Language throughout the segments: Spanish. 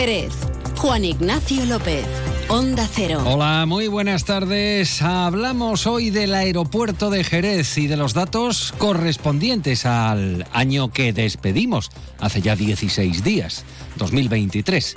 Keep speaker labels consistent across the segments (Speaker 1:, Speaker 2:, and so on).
Speaker 1: Jerez. Juan Ignacio López. Onda Cero.
Speaker 2: Hola, muy buenas tardes. Hablamos hoy del aeropuerto de Jerez y de los datos correspondientes al año que despedimos, hace ya 16 días, 2023.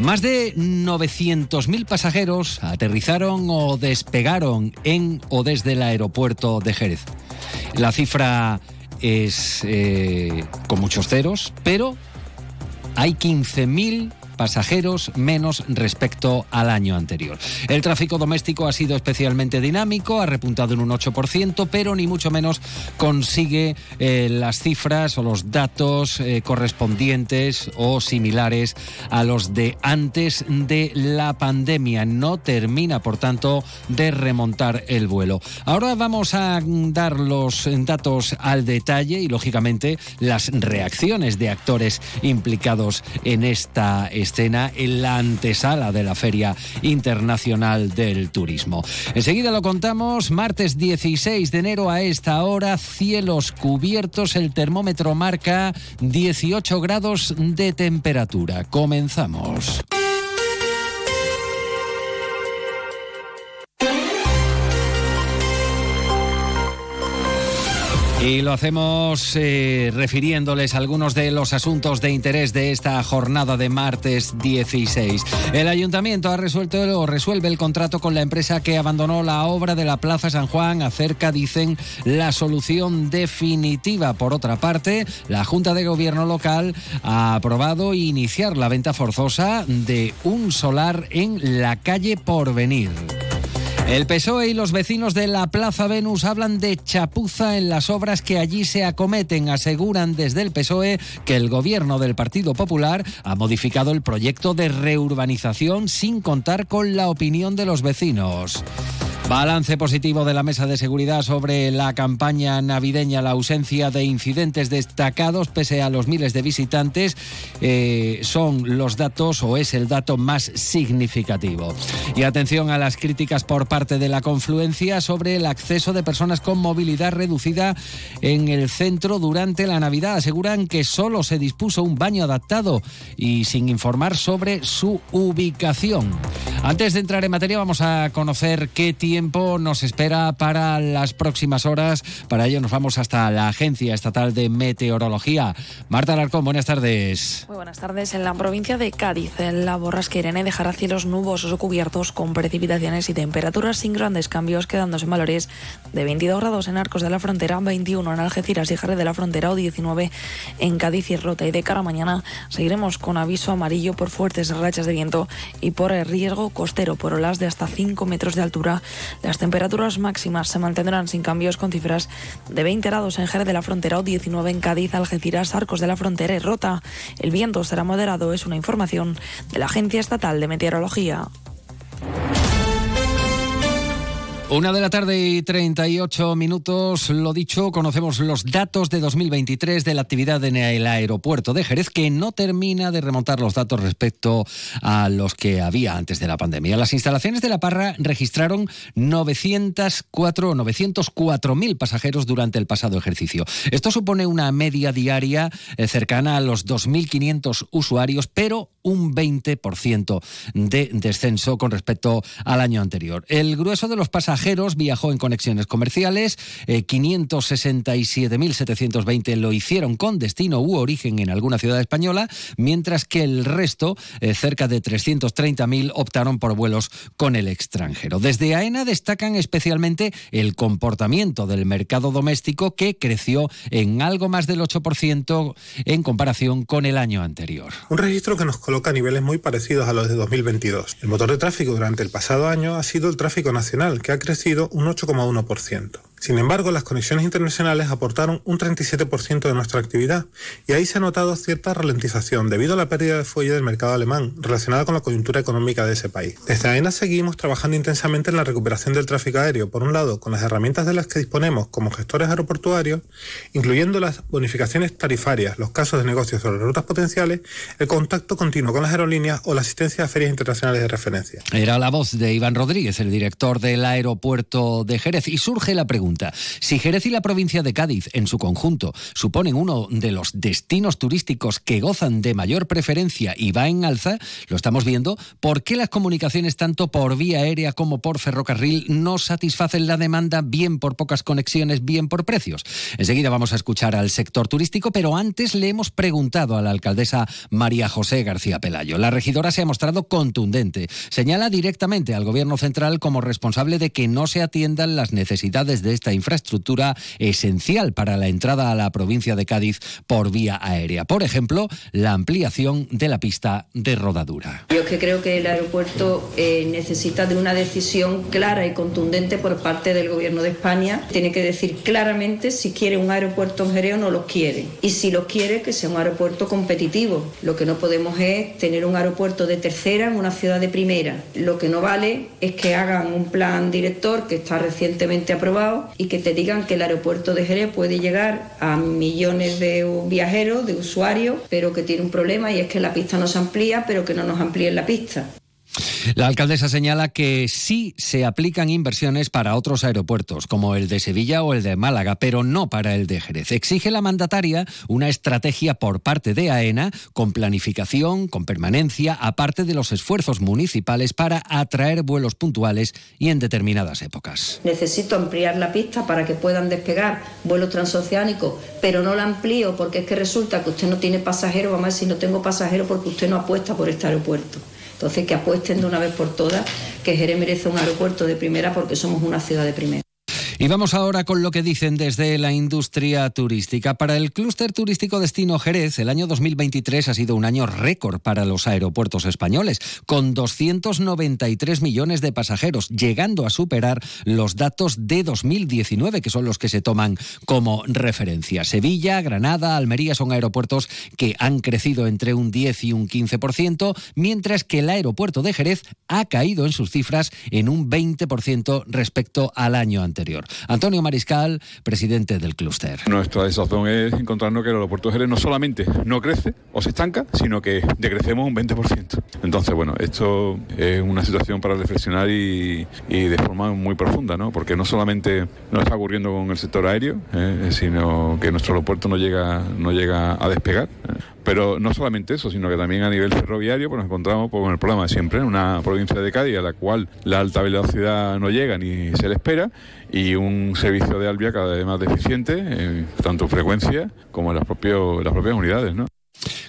Speaker 2: Más de 900.000 pasajeros aterrizaron o despegaron en o desde el aeropuerto de Jerez. La cifra es eh, con muchos ceros, pero hay 15.000 pasajeros menos respecto al año anterior. El tráfico doméstico ha sido especialmente dinámico, ha repuntado en un 8%, pero ni mucho menos consigue eh, las cifras o los datos eh, correspondientes o similares a los de antes de la pandemia. No termina, por tanto, de remontar el vuelo. Ahora vamos a dar los datos al detalle y, lógicamente, las reacciones de actores implicados en esta escena en la antesala de la Feria Internacional del Turismo. Enseguida lo contamos, martes 16 de enero a esta hora, cielos cubiertos, el termómetro marca 18 grados de temperatura. Comenzamos. Y lo hacemos eh, refiriéndoles a algunos de los asuntos de interés de esta jornada de martes 16. El ayuntamiento ha resuelto o resuelve el contrato con la empresa que abandonó la obra de la Plaza San Juan. Acerca, dicen, la solución definitiva. Por otra parte, la Junta de Gobierno local ha aprobado iniciar la venta forzosa de un solar en la calle Porvenir. El PSOE y los vecinos de la Plaza Venus hablan de chapuza en las obras que allí se acometen. Aseguran desde el PSOE que el gobierno del Partido Popular ha modificado el proyecto de reurbanización sin contar con la opinión de los vecinos. Balance positivo de la Mesa de Seguridad sobre la campaña navideña, la ausencia de incidentes destacados pese a los miles de visitantes, eh, son los datos o es el dato más significativo. Y atención a las críticas por parte de la confluencia sobre el acceso de personas con movilidad reducida en el centro durante la Navidad. Aseguran que solo se dispuso un baño adaptado y sin informar sobre su ubicación. Antes de entrar en materia vamos a conocer qué tiempo nos espera para las próximas horas. Para ello nos vamos hasta la Agencia Estatal de Meteorología. Marta Alarcón, buenas tardes.
Speaker 3: Muy buenas tardes. En la provincia de Cádiz, la borrasca Irene dejará cielos nubosos o cubiertos con precipitaciones y temperaturas sin grandes cambios, quedándose en valores de 22 grados en Arcos de la Frontera, 21 en Algeciras y Jerez de la Frontera o 19 en Cádiz y Rota. Y de cara a mañana seguiremos con aviso amarillo por fuertes rachas de viento y por riesgo costero por olas de hasta 5 metros de altura las temperaturas máximas se mantendrán sin cambios con cifras de 20 grados en Jerez de la Frontera o 19 en Cádiz, Algeciras, Arcos de la Frontera y Rota. El viento será moderado, es una información de la Agencia Estatal de Meteorología.
Speaker 2: Una de la tarde y 38 minutos, lo dicho, conocemos los datos de 2023 de la actividad en el aeropuerto de Jerez, que no termina de remontar los datos respecto a los que había antes de la pandemia. Las instalaciones de La Parra registraron 904 904.000 pasajeros durante el pasado ejercicio. Esto supone una media diaria eh, cercana a los 2.500 usuarios, pero un 20% de descenso con respecto al año anterior. El grueso de los pasajeros viajó en conexiones comerciales, 567.720 eh, lo hicieron con destino u origen en alguna ciudad española, mientras que el resto, eh, cerca de 330.000, optaron por vuelos con el extranjero. Desde AENA destacan especialmente el comportamiento del mercado doméstico que creció en algo más del 8% en comparación con el año anterior.
Speaker 4: Un registro que nos coloca a niveles muy parecidos a los de 2022. El motor de tráfico durante el pasado año ha sido el tráfico nacional, que ha crecido crecido un 8,1%. Sin embargo, las conexiones internacionales aportaron un 37% de nuestra actividad y ahí se ha notado cierta ralentización debido a la pérdida de fuelle del mercado alemán relacionada con la coyuntura económica de ese país. Desde AENA seguimos trabajando intensamente en la recuperación del tráfico aéreo, por un lado con las herramientas de las que disponemos como gestores aeroportuarios, incluyendo las bonificaciones tarifarias, los casos de negocios sobre rutas potenciales, el contacto continuo con las aerolíneas o la asistencia a ferias internacionales de referencia.
Speaker 2: Era la voz de Iván Rodríguez, el director del aeropuerto de Jerez, y surge la pregunta pregunta. Si Jerez y la provincia de Cádiz, en su conjunto, suponen uno de los destinos turísticos que gozan de mayor preferencia y va en alza, lo estamos viendo, ¿por qué las comunicaciones tanto por vía aérea como por ferrocarril no satisfacen la demanda bien por pocas conexiones, bien por precios? Enseguida vamos a escuchar al sector turístico, pero antes le hemos preguntado a la alcaldesa María José García Pelayo. La regidora se ha mostrado contundente. Señala directamente al Gobierno central como responsable de que no se atiendan las necesidades de esta infraestructura esencial para la entrada a la provincia de Cádiz por vía aérea. Por ejemplo, la ampliación de la pista de rodadura.
Speaker 5: Yo que creo que el aeropuerto eh, necesita de una decisión clara y contundente por parte del Gobierno de España. Tiene que decir claramente si quiere un aeropuerto en Jerez o no lo quiere. Y si lo quiere, que sea un aeropuerto competitivo. Lo que no podemos es tener un aeropuerto de tercera en una ciudad de primera. Lo que no vale es que hagan un plan director que está recientemente aprobado y que te digan que el aeropuerto de Jerez puede llegar a millones de viajeros, de usuarios, pero que tiene un problema y es que la pista no se amplía, pero que no nos amplíen la pista.
Speaker 2: La alcaldesa señala que sí se aplican inversiones para otros aeropuertos, como el de Sevilla o el de Málaga, pero no para el de Jerez. Exige la mandataria una estrategia por parte de AENA con planificación, con permanencia, aparte de los esfuerzos municipales para atraer vuelos puntuales y en determinadas épocas.
Speaker 5: Necesito ampliar la pista para que puedan despegar vuelos transoceánicos, pero no la amplío porque es que resulta que usted no tiene pasajero, ver si no tengo pasajero porque usted no apuesta por este aeropuerto. Entonces, que apuesten de una vez por todas que Jerez merece un aeropuerto de primera porque somos una ciudad de primera.
Speaker 2: Y vamos ahora con lo que dicen desde la industria turística. Para el clúster turístico Destino Jerez, el año 2023 ha sido un año récord para los aeropuertos españoles, con 293 millones de pasajeros, llegando a superar los datos de 2019, que son los que se toman como referencia. Sevilla, Granada, Almería son aeropuertos que han crecido entre un 10 y un 15%, mientras que el aeropuerto de Jerez ha caído en sus cifras en un 20% respecto al año anterior. Antonio Mariscal, presidente del clúster.
Speaker 6: Nuestra desazón es encontrarnos que el aeropuerto de Jerez no solamente no crece o se estanca, sino que decrecemos un 20%. Entonces, bueno, esto es una situación para reflexionar y, de forma muy profunda, ¿no? Porque no solamente nos está ocurriendo con el sector aéreo, ¿eh? sino que nuestro aeropuerto no llega, no llega a despegar. ¿eh? Pero no solamente eso, sino que también a nivel ferroviario pues nos encontramos pues, con el problema de siempre, en una provincia de Cádiz a la cual la alta velocidad no llega ni se le espera y un servicio de Albia cada vez más deficiente, tanto en frecuencia como en las, propios, las propias unidades. ¿no?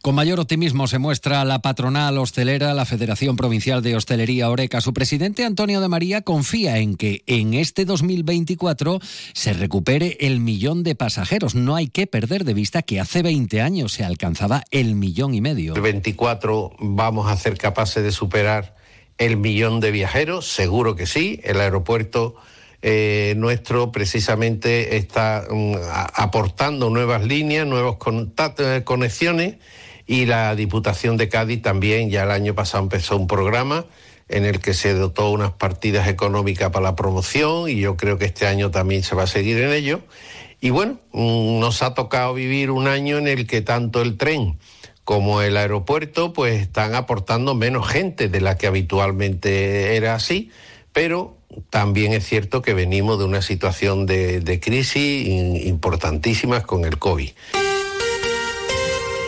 Speaker 2: Con mayor optimismo se muestra la patronal hostelera, la Federación Provincial de Hostelería Oreca. Su presidente Antonio de María confía en que en este 2024 se recupere el millón de pasajeros. No hay que perder de vista que hace 20 años se alcanzaba el millón y medio.
Speaker 7: El 24 vamos a ser capaces de superar el millón de viajeros, seguro que sí. El aeropuerto eh, nuestro precisamente está mm, aportando nuevas líneas, nuevas eh, conexiones y la Diputación de Cádiz también ya el año pasado empezó un programa en el que se dotó unas partidas económicas para la promoción y yo creo que este año también se va a seguir en ello. Y bueno, mm, nos ha tocado vivir un año en el que tanto el tren como el aeropuerto pues están aportando menos gente de la que habitualmente era así, pero también es cierto que venimos de una situación de, crisis importantísimas con el COVID.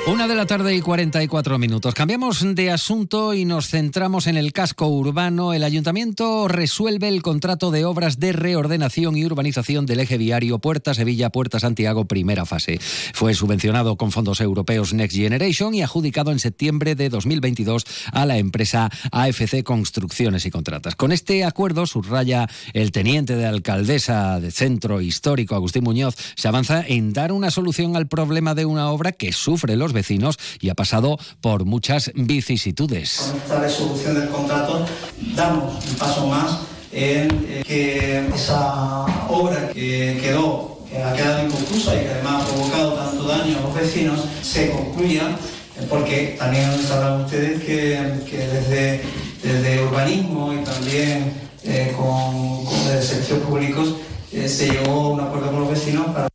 Speaker 2: Una de la tarde y 44 minutos. Cambiamos de asunto y nos centramos en el casco urbano. El ayuntamiento resuelve el contrato de obras de reordenación y urbanización del eje viario Puerta Sevilla, Puerta Santiago, primera fase. Fue subvencionado con fondos europeos Next Generation y adjudicado en septiembre de 2022 a la empresa AFC Construcciones y Contratas. Con este acuerdo, subraya el teniente de alcaldesa de Centro Histórico, Agustín Muñoz, se avanza en dar una solución al problema de una obra que sufre los vecinos y ha pasado por muchas vicisitudes.
Speaker 8: Con esta resolución del contrato damos un paso más en eh, que esa obra que quedó que ha quedado inconclusa y que además ha provocado tanto daño a los vecinos se concluya porque también sabrán ustedes que, desde, desde, urbanismo y también eh, con, con servicios públicos eh, se llegó a un acuerdo con los vecinos para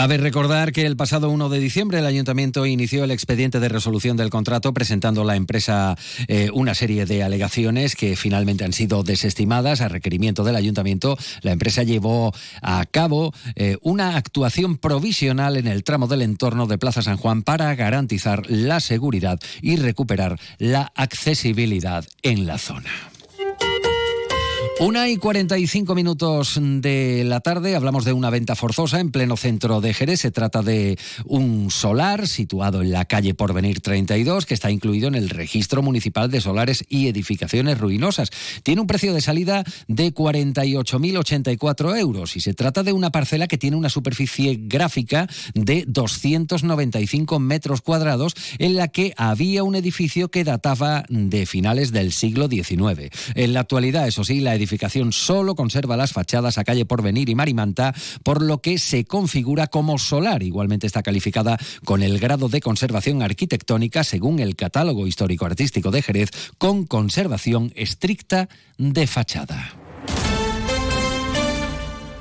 Speaker 2: Cabe recordar que el pasado 1 de diciembre el ayuntamiento inició el expediente de resolución del contrato presentando a la empresa eh, una serie de alegaciones que finalmente han sido desestimadas a requerimiento del ayuntamiento. La empresa llevó a cabo eh, una actuación provisional en el tramo del entorno de Plaza San Juan para garantizar la seguridad y recuperar la accesibilidad en la zona. Una y 45 minutos de la tarde hablamos de una venta forzosa en pleno centro de Jerez. Se trata de un solar situado en la calle Porvenir 32 que está incluido en el registro municipal de solares y edificaciones ruinosas. Tiene un precio de salida de 48.084 euros y se trata de una parcela que tiene una superficie gráfica de 295 metros cuadrados en la que había un edificio que databa de finales del siglo XIX. En la actualidad, eso sí, la edificación edificación solo conserva las fachadas a calle Porvenir y Marimanta, por lo que se configura como solar. Igualmente está calificada con el grado de conservación arquitectónica según el catálogo histórico-artístico de Jerez, con conservación estricta de fachada.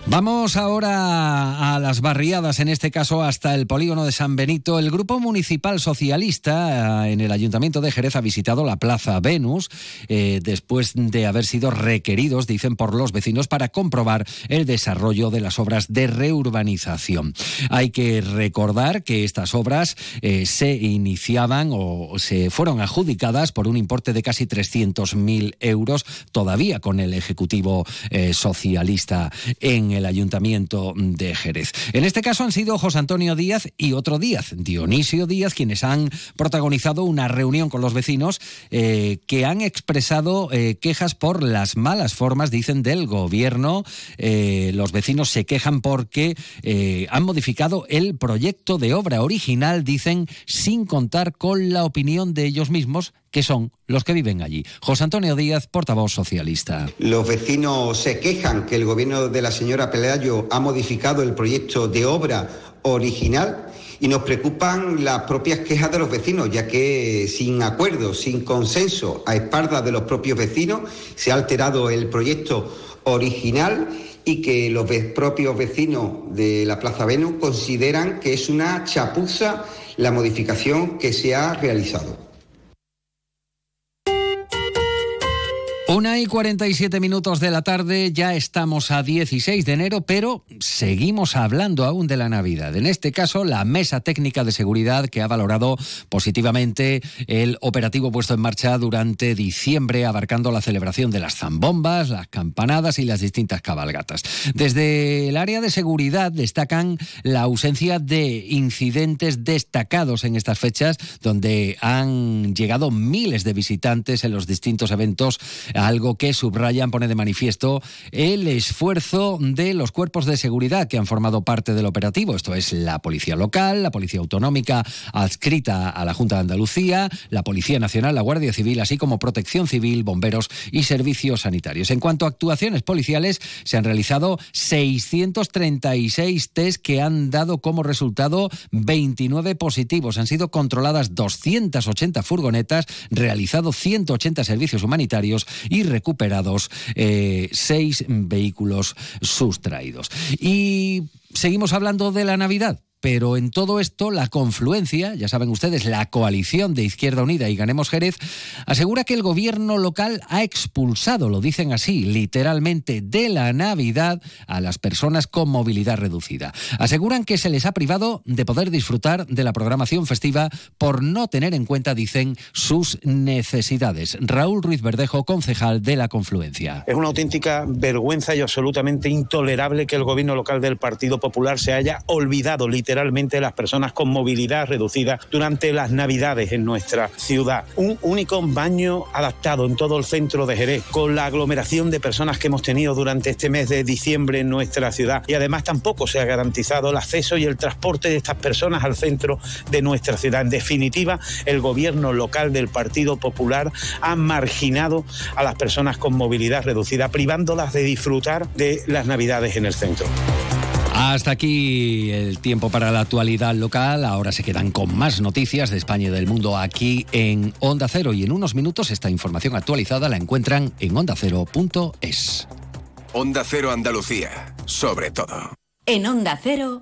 Speaker 2: Vamos ahora a las barriadas, en este caso hasta el polígono de San Benito. El Grupo Municipal Socialista eh, en el Ayuntamiento de Jerez ha visitado la Plaza Venus eh, después de haber sido requeridos, dicen, por los vecinos para comprobar el desarrollo de las obras de reurbanización. Hay que recordar que estas obras eh, se iniciaban o se fueron adjudicadas por un importe de casi 300.000 euros, todavía con el Ejecutivo Socialista en el el Ayuntamiento de Jerez. En este caso han sido José Antonio Díaz y otro Díaz, Dionisio Díaz, quienes han protagonizado una reunión con los vecinos eh, que han expresado eh, quejas por las malas formas, dicen, del gobierno. Eh, los vecinos se quejan porque han modificado el proyecto de obra original, dicen, sin contar con la opinión de ellos mismos que son los que viven allí. José Antonio Díaz, portavoz socialista.
Speaker 9: Los vecinos se quejan que el gobierno de la señora Pelayo ha modificado el proyecto de obra original y nos preocupan las propias quejas de los vecinos, ya que sin acuerdo, sin consenso, a espaldas de los propios vecinos, se ha alterado el proyecto original y que los propios vecinos de la Plaza Venus consideran que es una chapuza la modificación que se ha realizado.
Speaker 2: Una y 47 minutos de la tarde, ya estamos a 16 de enero, pero seguimos hablando aún de la Navidad. En este caso, la Mesa Técnica de Seguridad que ha valorado positivamente el operativo puesto en marcha durante diciembre, abarcando la celebración de las zambombas, las campanadas y las distintas cabalgatas. Desde el área de seguridad destacan la ausencia de incidentes destacados en estas fechas, donde han llegado miles de visitantes en los distintos eventos algo que subrayan, pone de manifiesto el esfuerzo de los cuerpos de seguridad que han formado parte del operativo. Esto es la Policía Local, la Policía Autonómica adscrita a la Junta de Andalucía, la Policía Nacional, la Guardia Civil, así como Protección Civil, bomberos y servicios sanitarios. En cuanto a actuaciones policiales, se han realizado 636 test que han dado como resultado 29 positivos. Han sido controladas 280 furgonetas, realizado 180 servicios humanitarios y recuperados eh, seis vehículos sustraídos. Y seguimos hablando de la Navidad. Pero en todo esto, la confluencia, ya saben ustedes, la coalición de Izquierda Unida y Ganemos Jerez, asegura que el gobierno local ha expulsado, lo dicen así, literalmente, de la Navidad a las personas con movilidad reducida. Aseguran que se les ha privado de poder disfrutar de la programación festiva por no tener en cuenta, dicen, sus necesidades. Raúl Ruiz Verdejo, concejal de la confluencia.
Speaker 10: Es una auténtica vergüenza y absolutamente intolerable que el gobierno local del Partido Popular se haya olvidado literalmente literalmente las personas con movilidad reducida durante las Navidades en nuestra ciudad. Un único baño adaptado en todo el centro de Jerez, con la aglomeración de personas que hemos tenido durante este mes de diciembre en nuestra ciudad. Y además tampoco se ha garantizado el acceso y el transporte de estas personas al centro de nuestra ciudad. En definitiva, el gobierno local del Partido Popular ha marginado a las personas con movilidad reducida, privándolas de disfrutar de las Navidades en el centro.
Speaker 2: Hasta aquí el tiempo para la actualidad local. Ahora se quedan con más noticias de España y del mundo aquí en Onda Cero. Y en unos minutos esta información actualizada la encuentran en ondacero.es.
Speaker 11: Onda Cero Andalucía, sobre todo.
Speaker 1: En Onda Cero.